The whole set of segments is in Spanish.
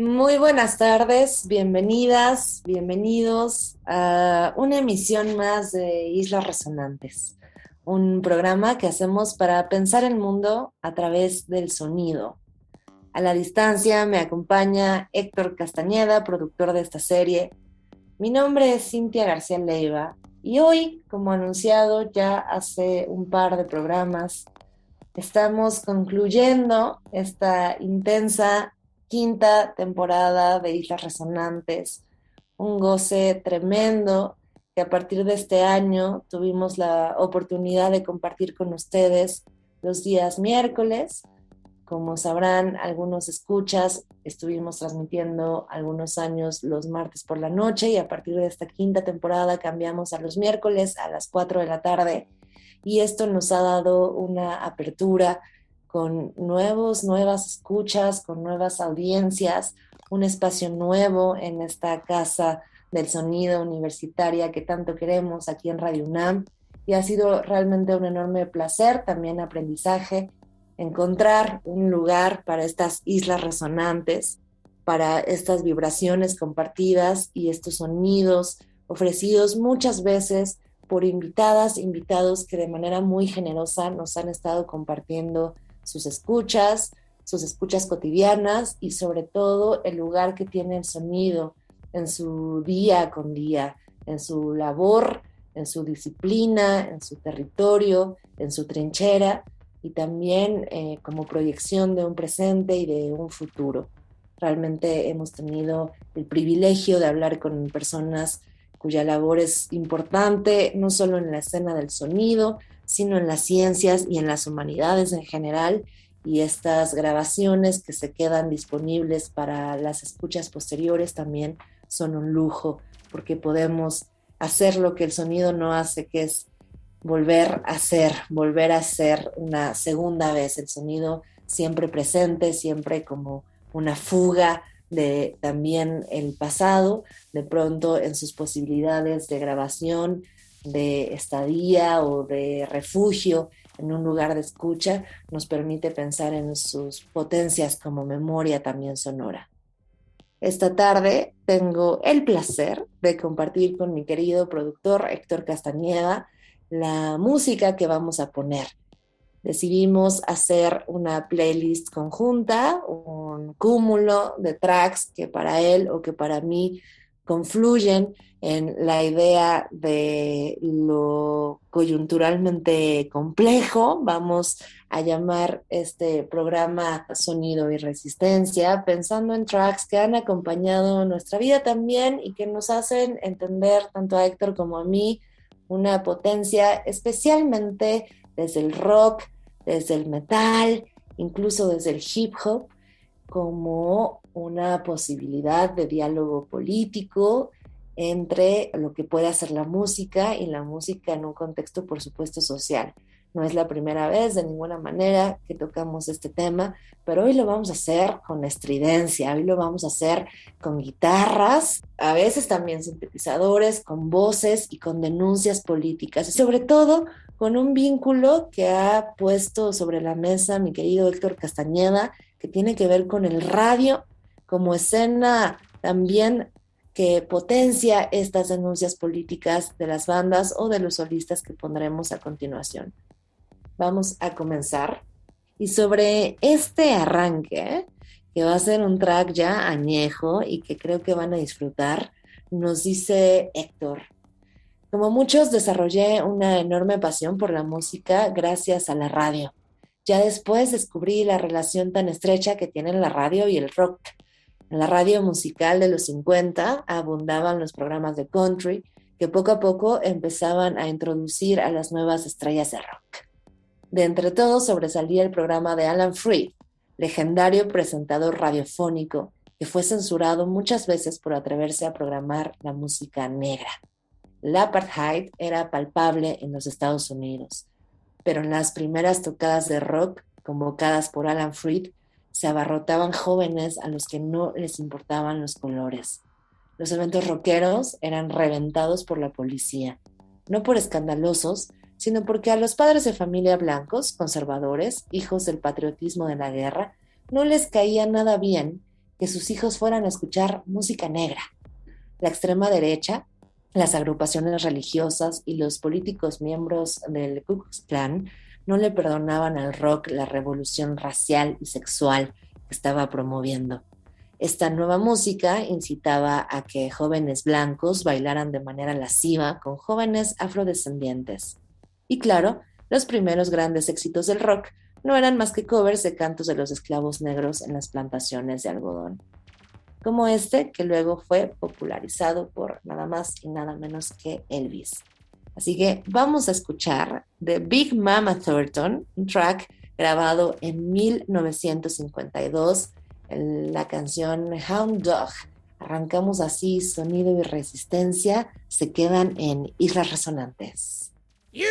Muy buenas tardes, bienvenidas, bienvenidos a una emisión más de Islas Resonantes, un programa que hacemos para pensar el mundo a través del sonido. A la distancia me acompaña Héctor Castañeda, productor de esta serie. Mi nombre es Cintia García Leiva y hoy, como anunciado ya hace un par de programas, estamos concluyendo esta intensa quinta temporada de Islas Resonantes, un goce tremendo que a partir de este año tuvimos la oportunidad de compartir con ustedes los días miércoles. Como sabrán, algunos escuchas, estuvimos transmitiendo algunos años los martes por la noche y a partir de esta quinta temporada cambiamos a los miércoles a las 4 de la tarde y esto nos ha dado una apertura con nuevos, nuevas escuchas, con nuevas audiencias, un espacio nuevo en esta casa del sonido universitaria que tanto queremos aquí en Radio UNAM. Y ha sido realmente un enorme placer, también aprendizaje, encontrar un lugar para estas islas resonantes, para estas vibraciones compartidas y estos sonidos ofrecidos muchas veces por invitadas, invitados que de manera muy generosa nos han estado compartiendo sus escuchas, sus escuchas cotidianas y sobre todo el lugar que tiene el sonido en su día con día, en su labor, en su disciplina, en su territorio, en su trinchera y también eh, como proyección de un presente y de un futuro. Realmente hemos tenido el privilegio de hablar con personas cuya labor es importante, no solo en la escena del sonido, sino en las ciencias y en las humanidades en general. Y estas grabaciones que se quedan disponibles para las escuchas posteriores también son un lujo, porque podemos hacer lo que el sonido no hace, que es volver a ser, volver a ser una segunda vez, el sonido siempre presente, siempre como una fuga de también el pasado, de pronto en sus posibilidades de grabación, de estadía o de refugio en un lugar de escucha nos permite pensar en sus potencias como memoria también sonora. Esta tarde tengo el placer de compartir con mi querido productor Héctor Castañeda la música que vamos a poner. Decidimos hacer una playlist conjunta, un cúmulo de tracks que para él o que para mí confluyen en la idea de lo coyunturalmente complejo, vamos a llamar este programa Sonido y Resistencia, pensando en tracks que han acompañado nuestra vida también y que nos hacen entender tanto a Héctor como a mí una potencia especialmente desde el rock, desde el metal, incluso desde el hip hop, como una posibilidad de diálogo político entre lo que puede hacer la música y la música en un contexto, por supuesto, social. No es la primera vez de ninguna manera que tocamos este tema, pero hoy lo vamos a hacer con estridencia, hoy lo vamos a hacer con guitarras, a veces también sintetizadores, con voces y con denuncias políticas, y sobre todo con un vínculo que ha puesto sobre la mesa mi querido Héctor Castañeda, que tiene que ver con el radio como escena también que potencia estas denuncias políticas de las bandas o de los solistas que pondremos a continuación. Vamos a comenzar. Y sobre este arranque, que va a ser un track ya añejo y que creo que van a disfrutar, nos dice Héctor. Como muchos, desarrollé una enorme pasión por la música gracias a la radio. Ya después descubrí la relación tan estrecha que tienen la radio y el rock en la radio musical de los 50 abundaban los programas de country que poco a poco empezaban a introducir a las nuevas estrellas de rock. De entre todos sobresalía el programa de Alan Freed, legendario presentador radiofónico que fue censurado muchas veces por atreverse a programar la música negra. La apartheid era palpable en los Estados Unidos, pero en las primeras tocadas de rock convocadas por Alan Freed se abarrotaban jóvenes a los que no les importaban los colores. Los eventos rockeros eran reventados por la policía, no por escandalosos, sino porque a los padres de familia blancos, conservadores, hijos del patriotismo de la guerra, no les caía nada bien que sus hijos fueran a escuchar música negra. La extrema derecha, las agrupaciones religiosas y los políticos miembros del Ku Klux Klan no le perdonaban al rock la revolución racial y sexual que estaba promoviendo. Esta nueva música incitaba a que jóvenes blancos bailaran de manera lasciva con jóvenes afrodescendientes. Y claro, los primeros grandes éxitos del rock no eran más que covers de cantos de los esclavos negros en las plantaciones de algodón, como este que luego fue popularizado por nada más y nada menos que Elvis. Así que vamos a escuchar de Big Mama Thornton, un track grabado en 1952, la canción Hound Dog. Arrancamos así, sonido y resistencia se quedan en Islas Resonantes. You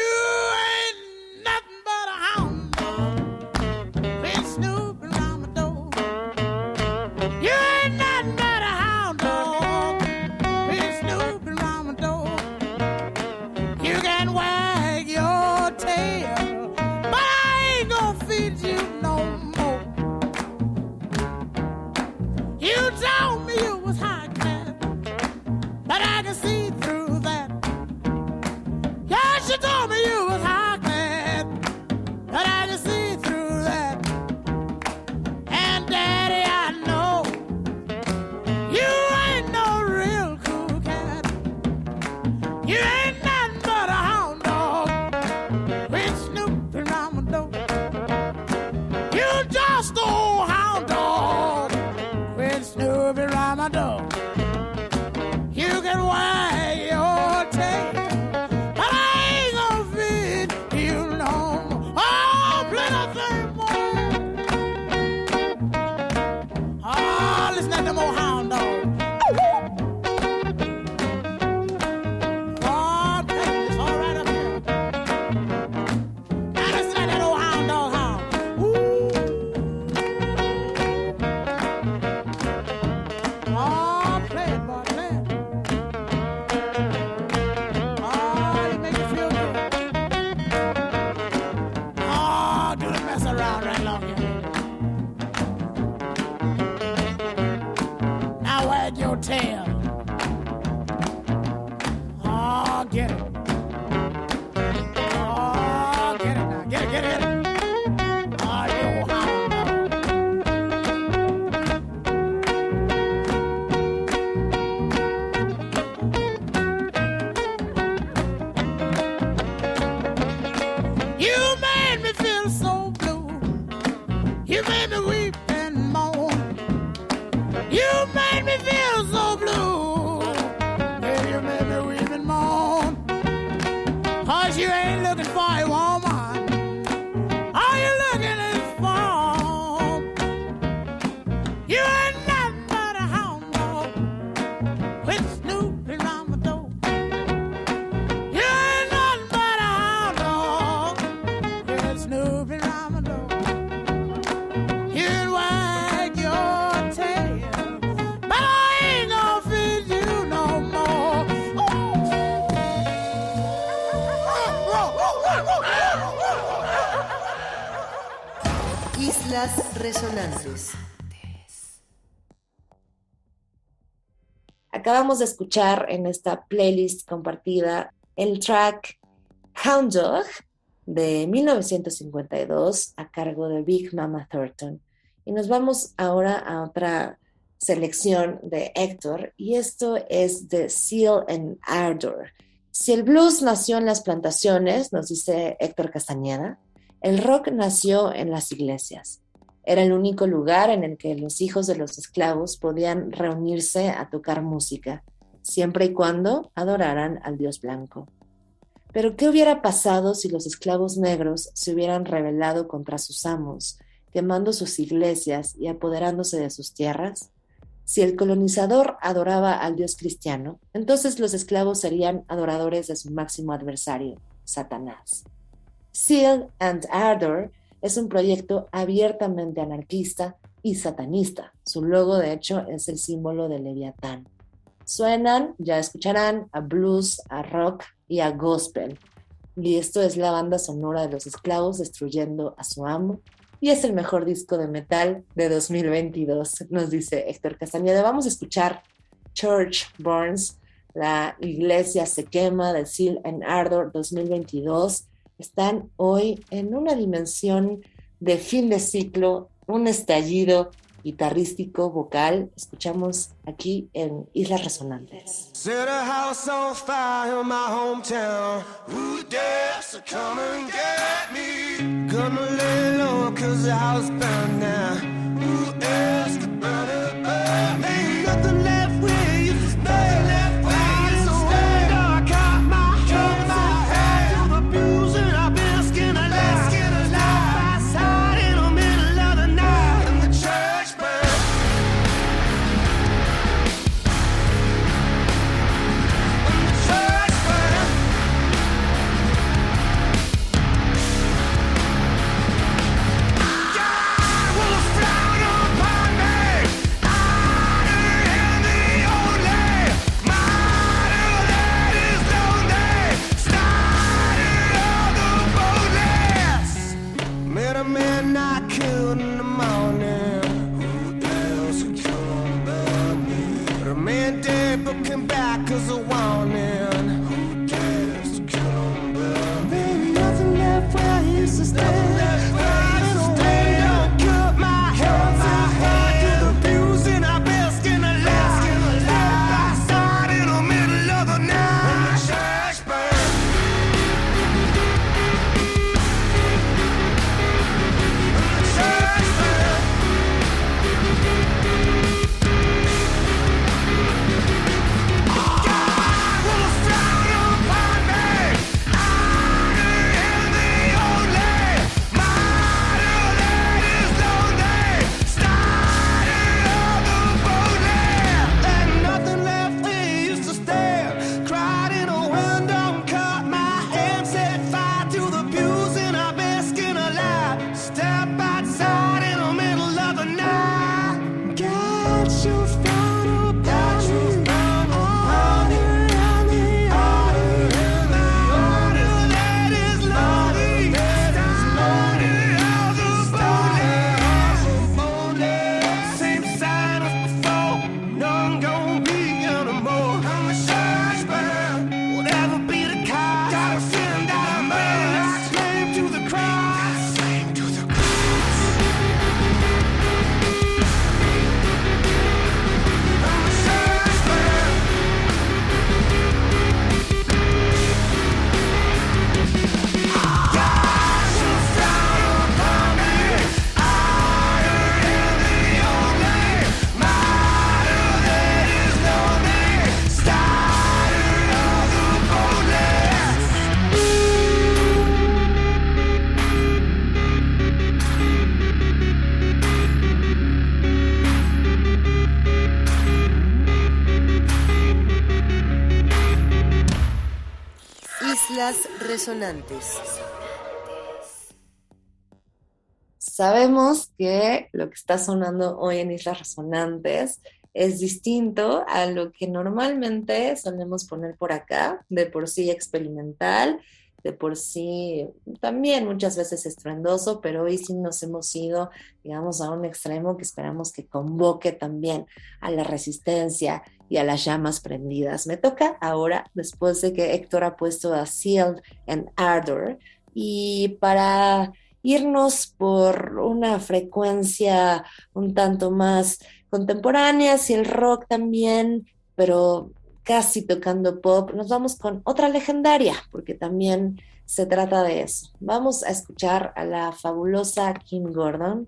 Acabamos de escuchar en esta playlist compartida el track Hound Dog de 1952 a cargo de Big Mama Thornton. Y nos vamos ahora a otra selección de Héctor y esto es de Seal and Ardor. Si el blues nació en las plantaciones, nos dice Héctor Castañeda, el rock nació en las iglesias. Era el único lugar en el que los hijos de los esclavos podían reunirse a tocar música, siempre y cuando adoraran al Dios blanco. Pero ¿qué hubiera pasado si los esclavos negros se hubieran rebelado contra sus amos, quemando sus iglesias y apoderándose de sus tierras? Si el colonizador adoraba al Dios cristiano, entonces los esclavos serían adoradores de su máximo adversario, Satanás. Seal and Ardor es un proyecto abiertamente anarquista y satanista. Su logo, de hecho, es el símbolo de Leviatán. Suenan, ya escucharán, a blues, a rock y a gospel. Y esto es la banda sonora de los esclavos destruyendo a su amo. Y es el mejor disco de metal de 2022, nos dice Héctor Castañeda. Vamos a escuchar Church Burns, la iglesia se quema de Seal and Ardor 2022 están hoy en una dimensión de fin de ciclo, un estallido guitarrístico vocal. Escuchamos aquí en Islas Resonantes. Set a house on fire in my hometown. Resonantes. Sabemos que lo que está sonando hoy en Islas Resonantes es distinto a lo que normalmente solemos poner por acá, de por sí experimental, de por sí también muchas veces estruendoso, pero hoy sí nos hemos ido, digamos, a un extremo que esperamos que convoque también a la resistencia y a las llamas prendidas. Me toca ahora, después de que Héctor ha puesto a Sealed and Ardor, y para irnos por una frecuencia un tanto más contemporánea, si el rock también, pero casi tocando pop, nos vamos con otra legendaria, porque también se trata de eso. Vamos a escuchar a la fabulosa Kim Gordon,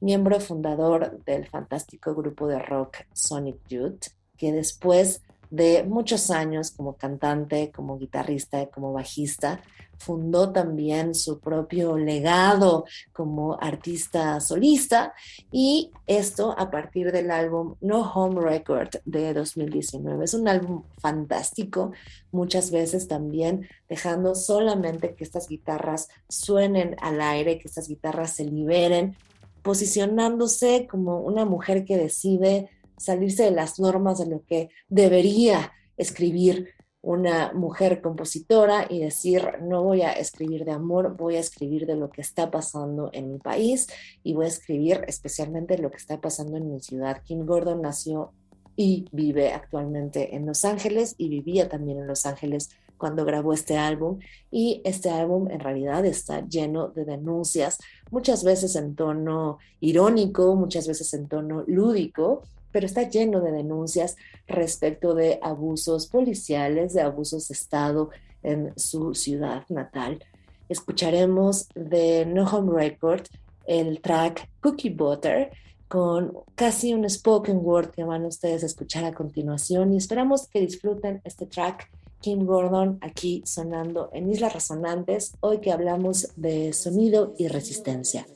miembro fundador del fantástico grupo de rock Sonic Youth, que después de muchos años como cantante, como guitarrista, como bajista. Fundó también su propio legado como artista solista y esto a partir del álbum No Home Record de 2019. Es un álbum fantástico, muchas veces también dejando solamente que estas guitarras suenen al aire, que estas guitarras se liberen, posicionándose como una mujer que decide salirse de las normas de lo que debería escribir una mujer compositora y decir, no voy a escribir de amor, voy a escribir de lo que está pasando en mi país y voy a escribir especialmente lo que está pasando en mi ciudad. Kim Gordon nació y vive actualmente en Los Ángeles y vivía también en Los Ángeles cuando grabó este álbum y este álbum en realidad está lleno de denuncias, muchas veces en tono irónico, muchas veces en tono lúdico, pero está lleno de denuncias respecto de abusos policiales, de abusos de Estado en su ciudad natal. Escucharemos de No Home Record el track Cookie Butter con casi un spoken word que van ustedes a escuchar a continuación y esperamos que disfruten este track. Kim Gordon aquí sonando en Islas Resonantes, hoy que hablamos de sonido y resistencia.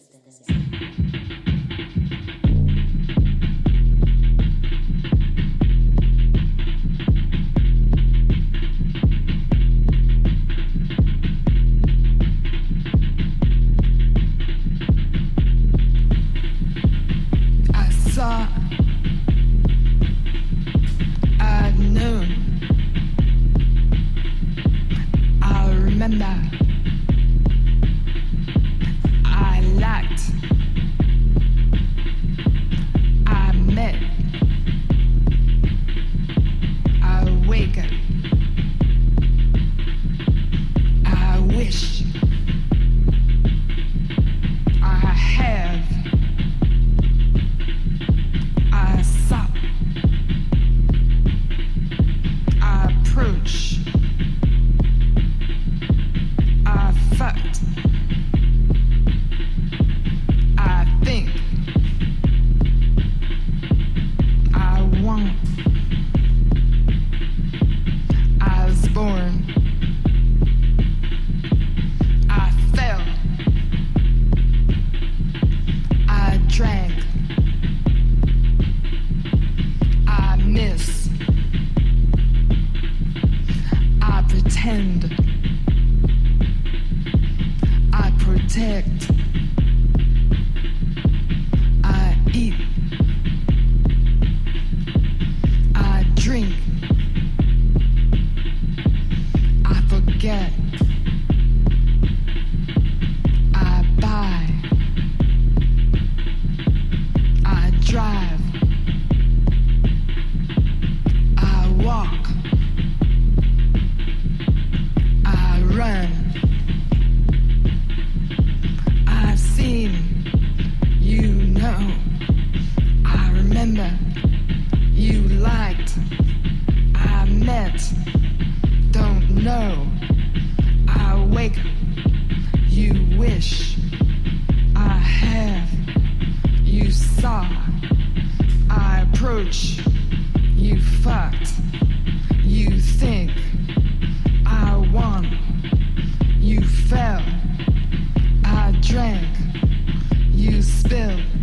film.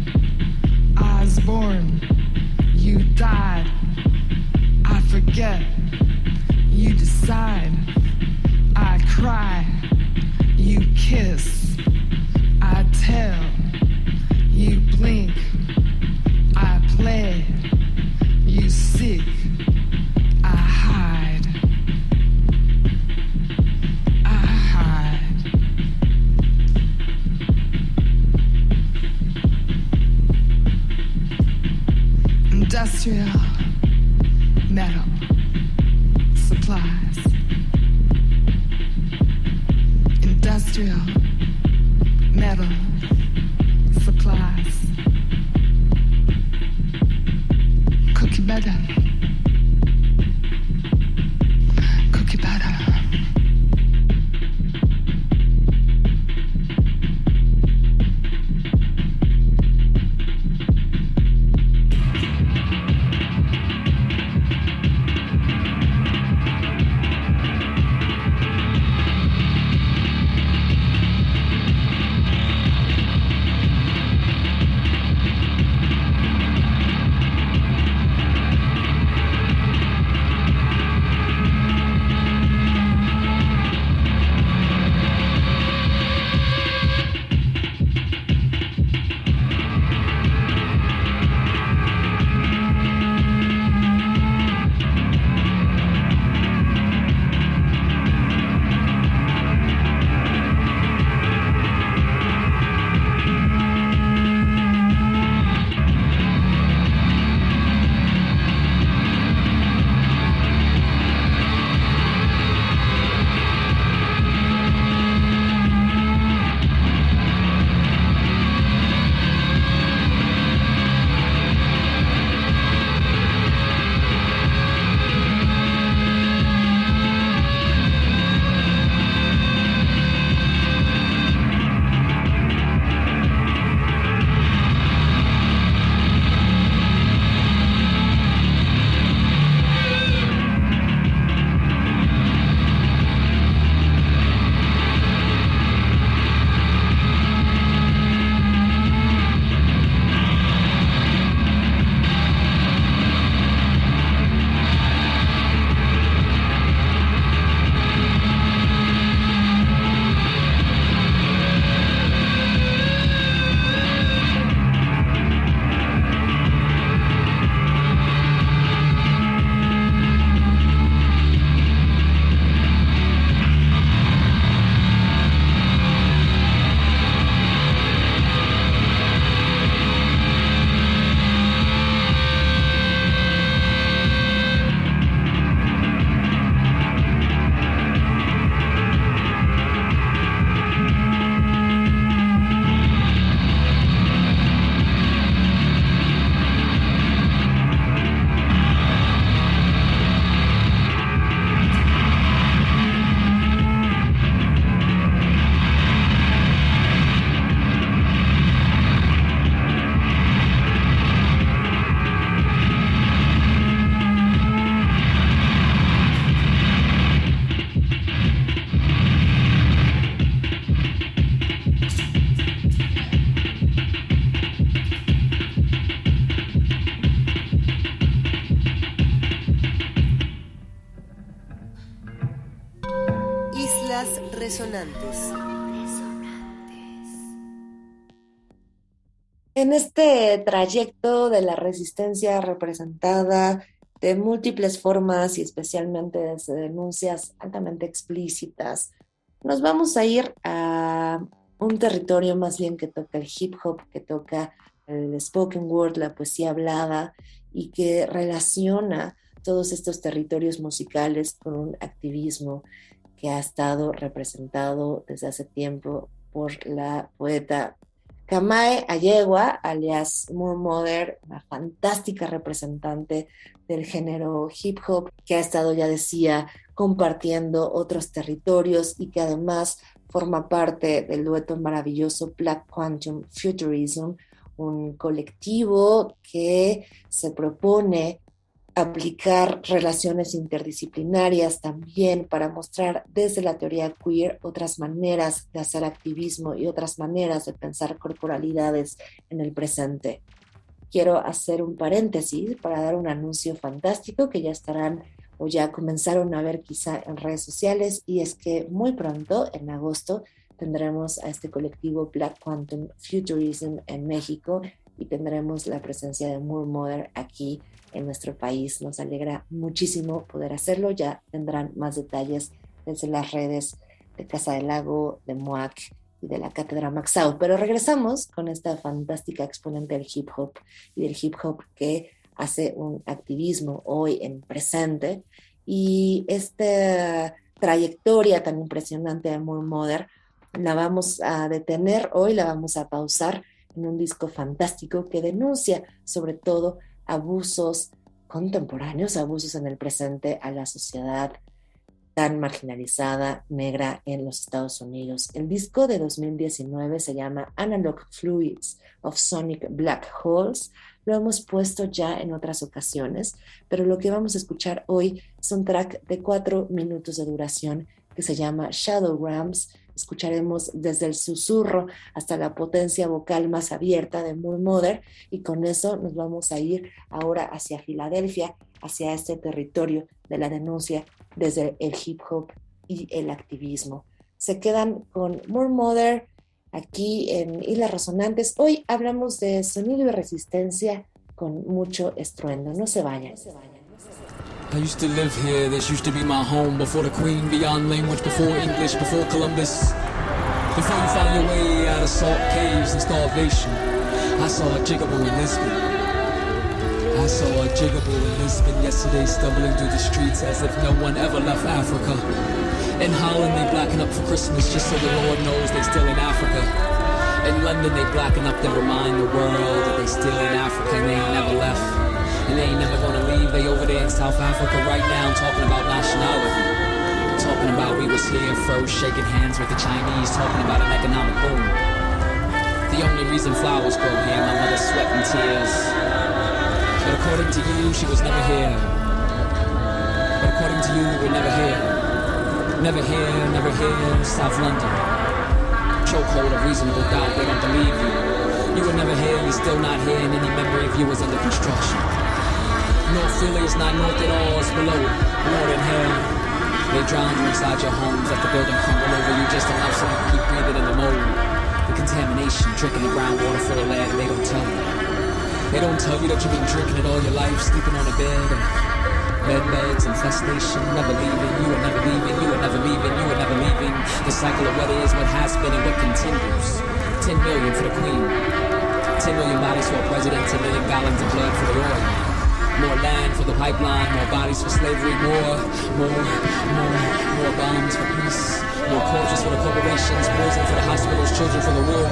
En este trayecto de la resistencia representada de múltiples formas y especialmente desde denuncias altamente explícitas, nos vamos a ir a un territorio más bien que toca el hip hop, que toca el spoken word, la poesía hablada y que relaciona todos estos territorios musicales con un activismo que ha estado representado desde hace tiempo por la poeta Kamae Ayegua, alias Moore Mother, una fantástica representante del género hip hop que ha estado, ya decía, compartiendo otros territorios y que además forma parte del dueto maravilloso Black Quantum Futurism, un colectivo que se propone aplicar relaciones interdisciplinarias también para mostrar desde la teoría queer otras maneras de hacer activismo y otras maneras de pensar corporalidades en el presente. Quiero hacer un paréntesis para dar un anuncio fantástico que ya estarán o ya comenzaron a ver quizá en redes sociales y es que muy pronto, en agosto, tendremos a este colectivo Black Quantum Futurism en México y tendremos la presencia de Moore Mother aquí en nuestro país. Nos alegra muchísimo poder hacerlo. Ya tendrán más detalles desde las redes de Casa del Lago, de MOAC y de la Cátedra Maxau. Pero regresamos con esta fantástica exponente del hip hop y del hip hop que hace un activismo hoy en presente. Y esta trayectoria tan impresionante de Moore Mother la vamos a detener hoy, la vamos a pausar en un disco fantástico que denuncia sobre todo abusos contemporáneos, abusos en el presente a la sociedad tan marginalizada negra en los Estados Unidos. El disco de 2019 se llama Analog Fluids of Sonic Black Holes. Lo hemos puesto ya en otras ocasiones, pero lo que vamos a escuchar hoy es un track de cuatro minutos de duración que se llama Shadowgrams Escucharemos desde el susurro hasta la potencia vocal más abierta de Moore Mother y con eso nos vamos a ir ahora hacia Filadelfia, hacia este territorio de la denuncia desde el hip hop y el activismo. Se quedan con Moore Mother aquí en Islas Resonantes. Hoy hablamos de sonido y resistencia con mucho estruendo. No se vayan. No se vayan. I used to live here, this used to be my home Before the Queen, beyond language, before English, before Columbus. Before you found your way out of salt caves and starvation I saw a jigaboo in Lisbon. I saw a jigaboo in Lisbon yesterday stumbling through the streets as if no one ever left Africa. In Holland they blacken up for Christmas just so the Lord knows they're still in Africa. In London they blacken up to remind the world that they're still in Africa and they ain't never left and they ain't never gonna leave. They over there in South Africa right now talking about nationality. Talking about we was here first, shaking hands with the Chinese, talking about an economic boom. The only reason flowers grow here, my mother's sweat and tears. But according to you, she was never here. But according to you, we're never here. Never here, never here, South London. Chokehold of reasonable doubt, they don't believe you. You were never here, you're still not here, and any memory of you under construction. North Philly is not north at all, it's below it, more than hell. They drown you inside your homes, let the building crumble over you just enough so you can keep breathing in the mold. The contamination, drinking the groundwater full of lead, and they don't tell you. They don't tell you that you've been drinking it all your life, sleeping on a bed of bed beds, infestation, never leaving, you are never leaving, you are never leaving, you are never leaving. The cycle of what is, what has been, and what continues. 10 million for the queen. 10 million bodies for a president, 10 million gallons of blood for the oil. More land for the pipeline, more bodies for slavery, more, more, more, more bombs for peace, more corpses for the corporations, poison for the hospitals, children for the war.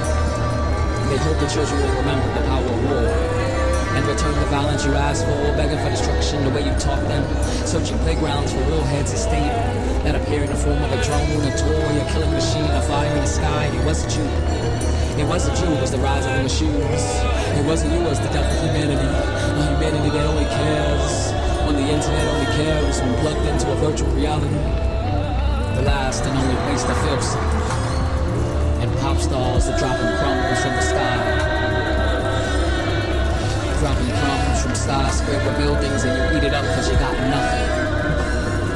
They hope the children will remember the power of war and return the violence you asked for, begging for destruction the way you taught them, searching playgrounds for real heads of state that appear in the form of a drone, a toy, a killing machine, a fire in the sky. It wasn't you. It wasn't you, it was the rise of the machines. It wasn't you, it was the death of humanity humanity that only cares on the internet only cares when plugged into a virtual reality. The last and only place that feels safe. And pop stars are dropping crumbs from the sky. Dropping crumbs from skyscraper buildings and you eat it up because you got nothing.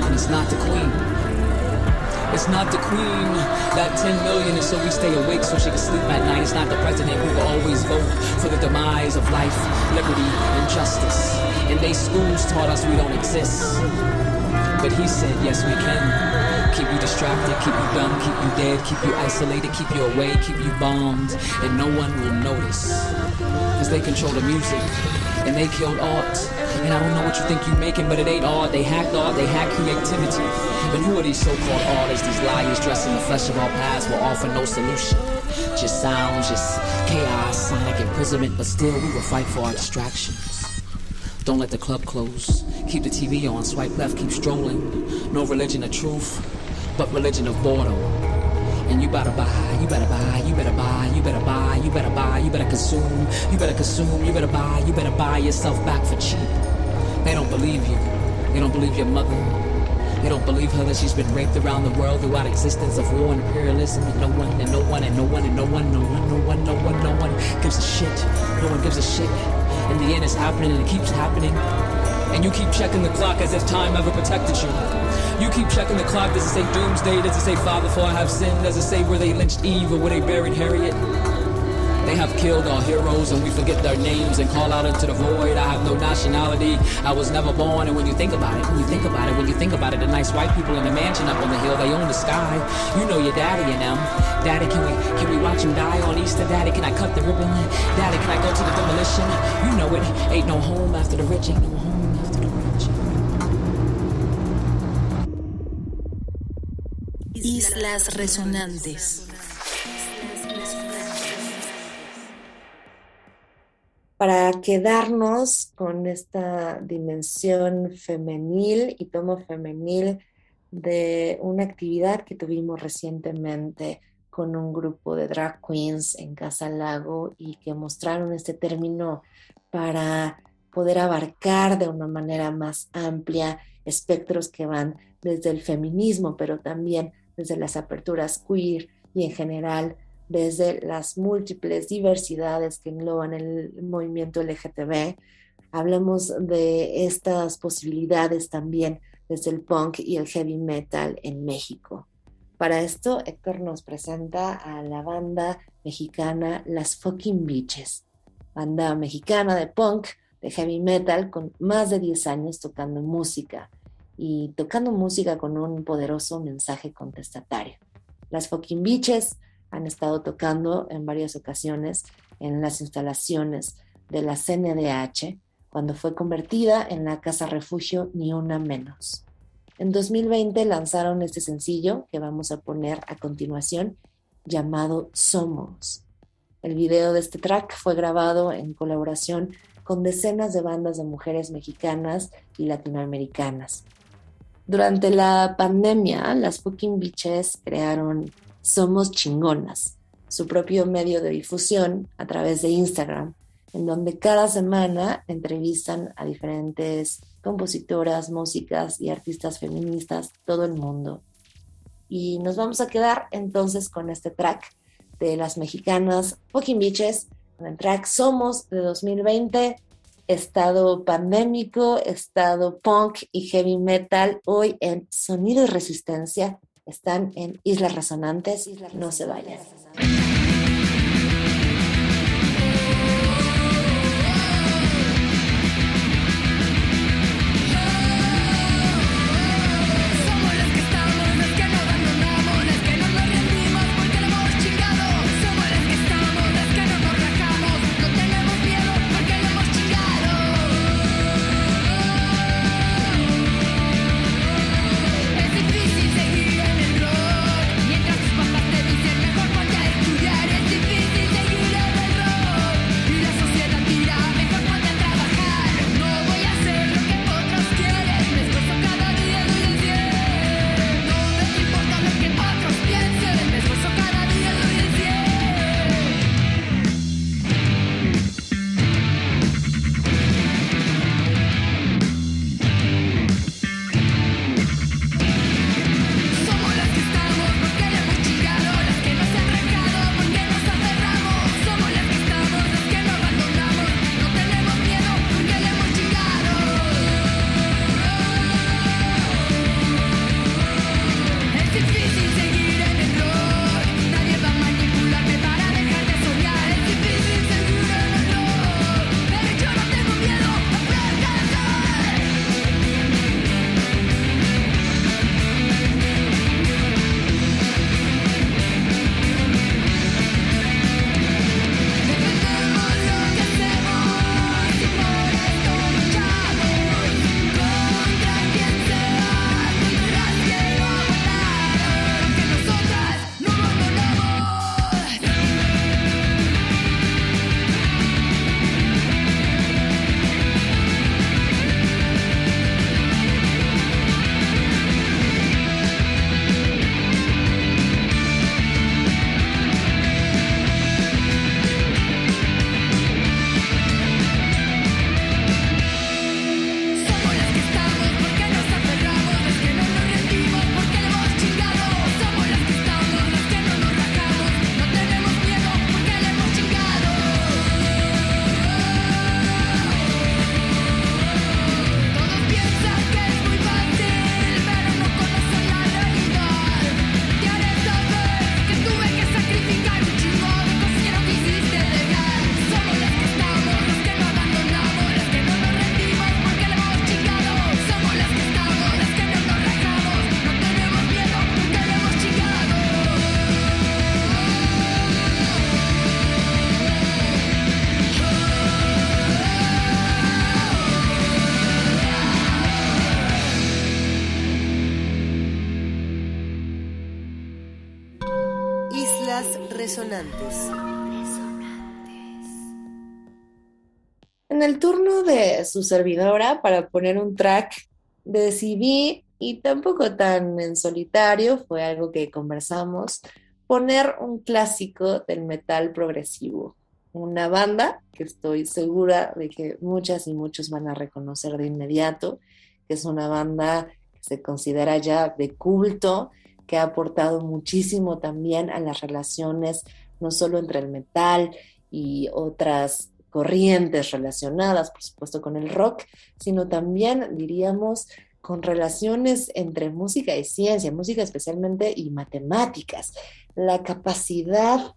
And it's not the queen. It's not the queen. That 10 million is so we stay awake so she can sleep at night. It's not the president who will always vote for the demise of life, liberty, and justice. And they schools taught us we don't exist. But he said, yes, we can. Keep you distracted, keep you dumb, keep you dead, keep you isolated, keep you away, keep you bombed, and no one will notice. Cause they control the music, and they killed art. And I don't know what you think you're making, but it ain't art. They hacked art, they hacked creativity. But who are these so-called artists, these liars dressed in the flesh of our past will offer no solution. Just sounds, just chaos, sonic imprisonment, but still we will fight for our distractions. Don't let the club close. Keep the TV on, swipe left, keep strolling. No religion of truth, but religion of boredom. And you better buy, you better buy, you better buy, you better buy, you better buy, you better consume, you better consume, you better buy, you better buy yourself back for cheap. They don't believe you. They don't believe your mother. They don't believe her that she's been raped around the world throughout existence of war and imperialism and no one and no one and no one and no one, no one, no one, no one, no one gives a shit. No one gives a shit. In the end, it's happening and it keeps happening. And you keep checking the clock as if time ever protected you. You keep checking the clock. Does it say doomsday? Does it say Father before I have sinned? Does it say where they lynched Eve or where they buried Harriet? They have killed our heroes and we forget their names and call out into the void. I have no nationality. I was never born. And when you think about it, when you think about it, when you think about it, the nice white people in the mansion up on the hill, they own the sky. You know your daddy and them. Daddy, can we can we watch him die on Easter? Daddy, can I cut the ribbon? Daddy, can I go to the demolition? You know it. Ain't no home after the rich. Ain't no home after the rich. Islas Resonantes. Para quedarnos con esta dimensión femenil y tomo femenil de una actividad que tuvimos recientemente con un grupo de drag queens en Casa Lago y que mostraron este término para poder abarcar de una manera más amplia espectros que van desde el feminismo, pero también desde las aperturas queer y en general desde las múltiples diversidades que engloban el movimiento LGTB. Hablemos de estas posibilidades también desde el punk y el heavy metal en México. Para esto, Héctor nos presenta a la banda mexicana Las Fucking Bitches, banda mexicana de punk, de heavy metal, con más de 10 años tocando música y tocando música con un poderoso mensaje contestatario. Las Fucking Bitches han estado tocando en varias ocasiones en las instalaciones de la CNDH cuando fue convertida en la Casa Refugio Ni Una Menos. En 2020 lanzaron este sencillo que vamos a poner a continuación llamado Somos. El video de este track fue grabado en colaboración con decenas de bandas de mujeres mexicanas y latinoamericanas. Durante la pandemia, las Fucking Bitches crearon somos Chingonas, su propio medio de difusión a través de Instagram, en donde cada semana entrevistan a diferentes compositoras, músicas y artistas feministas todo el mundo. Y nos vamos a quedar entonces con este track de las mexicanas Fucking Bitches, el track Somos de 2020, estado pandémico, estado punk y heavy metal, hoy en Sonido y Resistencia están en Islas Resonantes. No se vayan. Resonantes. En el turno de su servidora para poner un track, decidí, y tampoco tan en solitario, fue algo que conversamos, poner un clásico del metal progresivo. Una banda que estoy segura de que muchas y muchos van a reconocer de inmediato, que es una banda que se considera ya de culto, que ha aportado muchísimo también a las relaciones, no solo entre el metal y otras corrientes relacionadas, por supuesto, con el rock, sino también, diríamos, con relaciones entre música y ciencia, música especialmente y matemáticas. La capacidad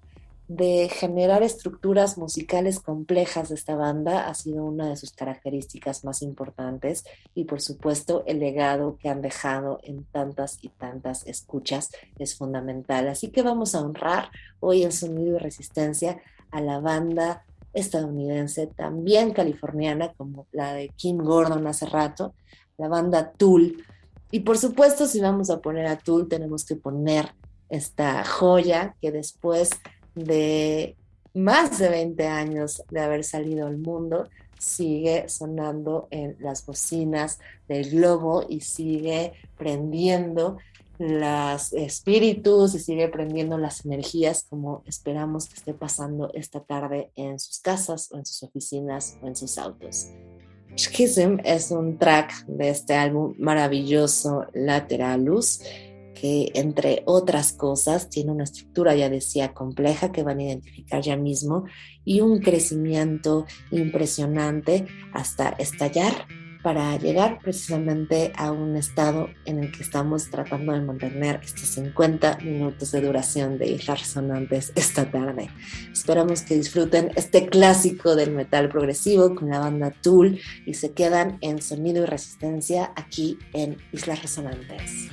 de generar estructuras musicales complejas de esta banda ha sido una de sus características más importantes y por supuesto el legado que han dejado en tantas y tantas escuchas es fundamental. Así que vamos a honrar hoy en Sonido y Resistencia a la banda estadounidense, también californiana como la de Kim Gordon hace rato, la banda Tool. Y por supuesto si vamos a poner a Tool tenemos que poner esta joya que después de más de 20 años de haber salido al mundo, sigue sonando en las bocinas del globo y sigue prendiendo los espíritus y sigue prendiendo las energías como esperamos que esté pasando esta tarde en sus casas o en sus oficinas o en sus autos. Schism es un track de este álbum maravilloso Lateralus que entre otras cosas tiene una estructura, ya decía, compleja que van a identificar ya mismo y un crecimiento impresionante hasta estallar para llegar precisamente a un estado en el que estamos tratando de mantener estos 50 minutos de duración de Islas Resonantes esta tarde. Esperamos que disfruten este clásico del metal progresivo con la banda Tool y se quedan en sonido y resistencia aquí en Islas Resonantes.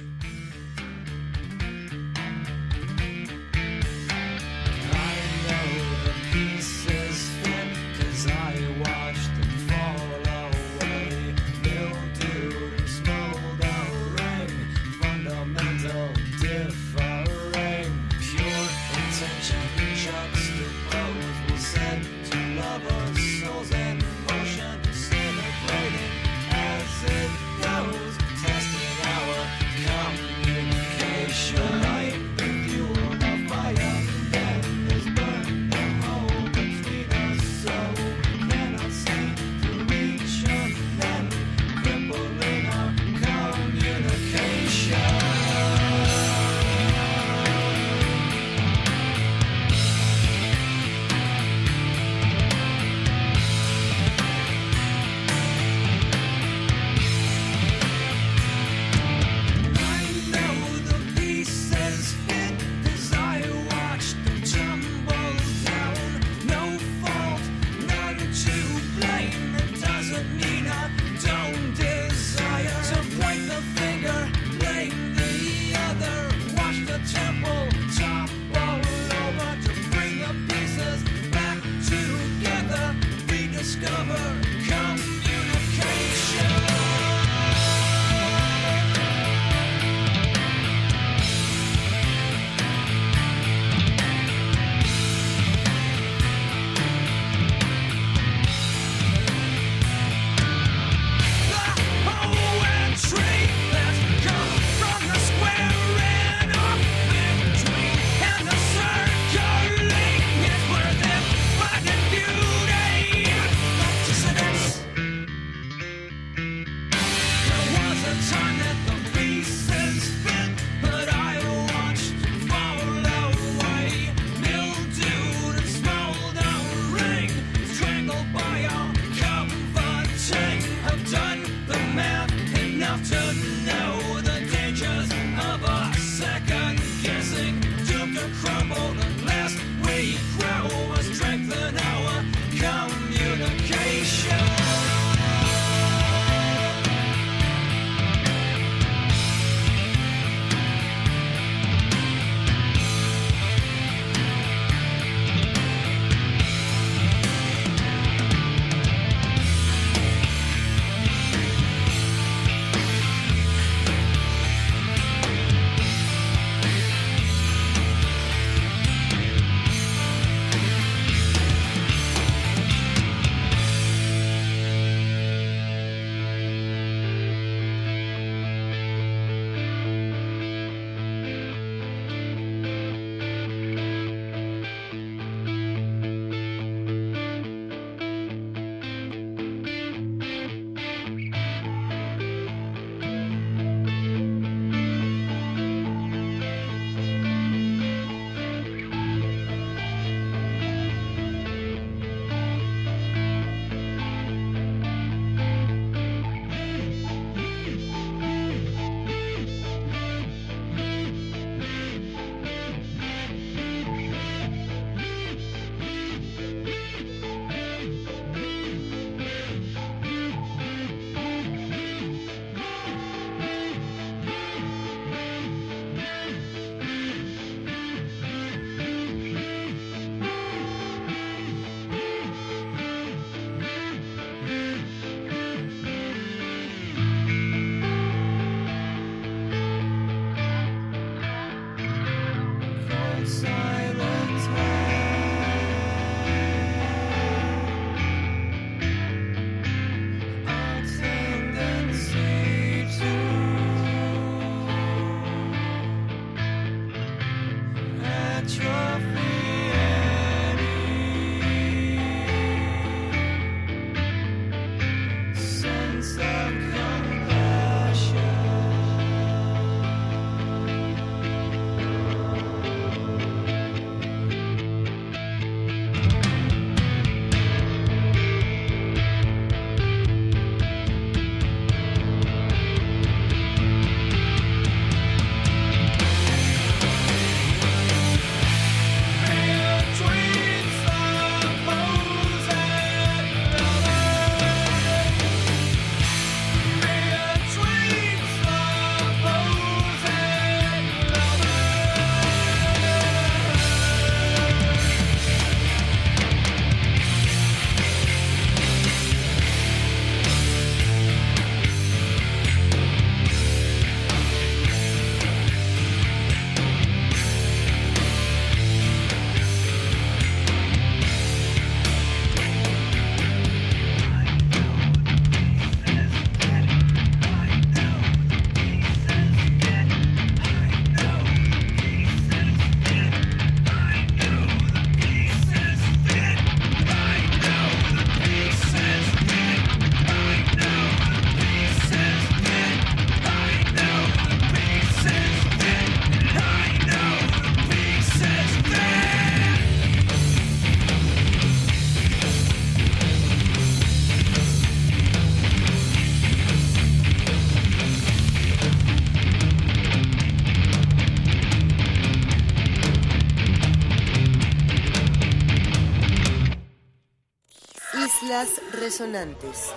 Resonantes.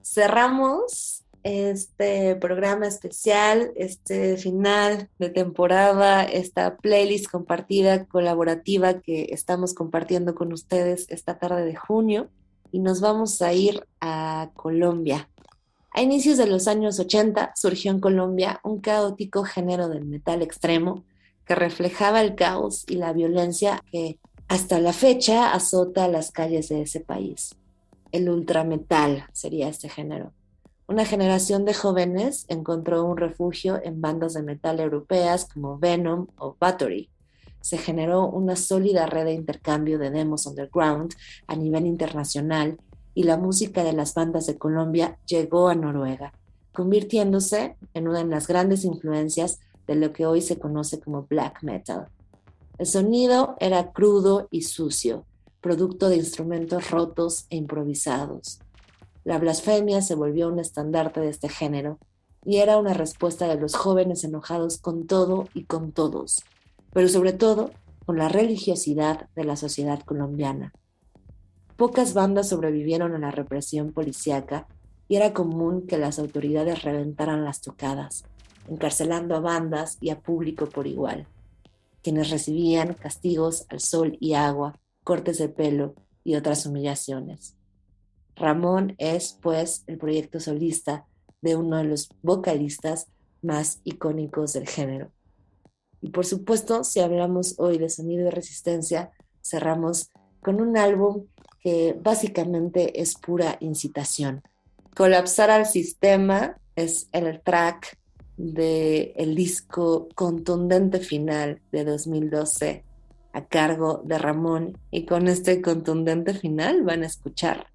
Cerramos este programa especial, este final de temporada, esta playlist compartida, colaborativa que estamos compartiendo con ustedes esta tarde de junio y nos vamos a ir a Colombia. A inicios de los años 80 surgió en Colombia un caótico género del metal extremo que reflejaba el caos y la violencia que hasta la fecha azota las calles de ese país. El ultrametal sería este género. Una generación de jóvenes encontró un refugio en bandas de metal europeas como Venom o Battery. Se generó una sólida red de intercambio de demos underground a nivel internacional y la música de las bandas de Colombia llegó a Noruega, convirtiéndose en una de las grandes influencias de lo que hoy se conoce como black metal. El sonido era crudo y sucio, producto de instrumentos rotos e improvisados. La blasfemia se volvió un estandarte de este género y era una respuesta de los jóvenes enojados con todo y con todos, pero sobre todo con la religiosidad de la sociedad colombiana. Pocas bandas sobrevivieron a la represión policíaca y era común que las autoridades reventaran las tocadas, encarcelando a bandas y a público por igual quienes recibían castigos al sol y agua, cortes de pelo y otras humillaciones. Ramón es, pues, el proyecto solista de uno de los vocalistas más icónicos del género. Y por supuesto, si hablamos hoy de sonido de resistencia, cerramos con un álbum que básicamente es pura incitación. Colapsar al sistema es el track del el disco contundente final de 2012 a cargo de Ramón y con este contundente final van a escuchar.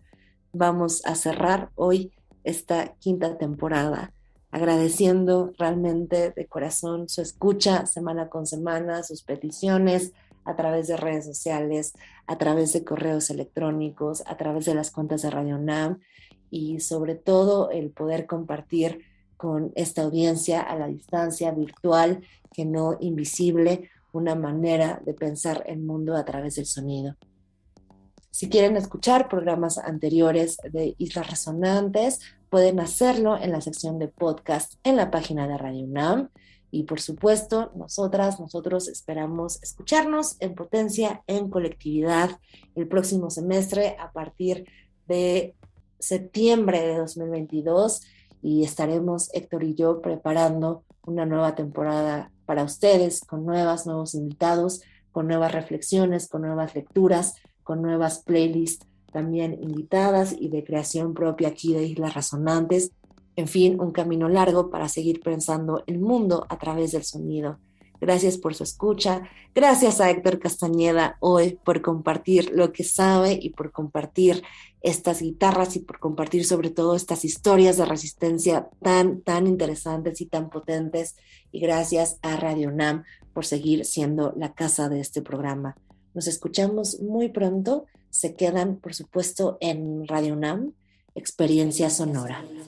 Vamos a cerrar hoy esta quinta temporada agradeciendo realmente de corazón su escucha semana con semana, sus peticiones a través de redes sociales, a través de correos electrónicos, a través de las cuentas de Radio NAM y sobre todo el poder compartir con esta audiencia a la distancia virtual, que no invisible, una manera de pensar el mundo a través del sonido. Si quieren escuchar programas anteriores de Islas Resonantes, pueden hacerlo en la sección de podcast en la página de Radio UNAM. Y por supuesto, nosotras, nosotros esperamos escucharnos en potencia, en colectividad, el próximo semestre a partir de septiembre de 2022 y estaremos Héctor y yo preparando una nueva temporada para ustedes con nuevas, nuevos invitados, con nuevas reflexiones, con nuevas lecturas, con nuevas playlists también invitadas y de creación propia aquí de Islas Resonantes. En fin, un camino largo para seguir pensando el mundo a través del sonido. Gracias por su escucha. Gracias a Héctor Castañeda hoy por compartir lo que sabe y por compartir estas guitarras y por compartir sobre todo estas historias de resistencia tan, tan interesantes y tan potentes. Y gracias a Radio NAM por seguir siendo la casa de este programa. Nos escuchamos muy pronto. Se quedan, por supuesto, en Radio NAM, Experiencia Sonora. Dios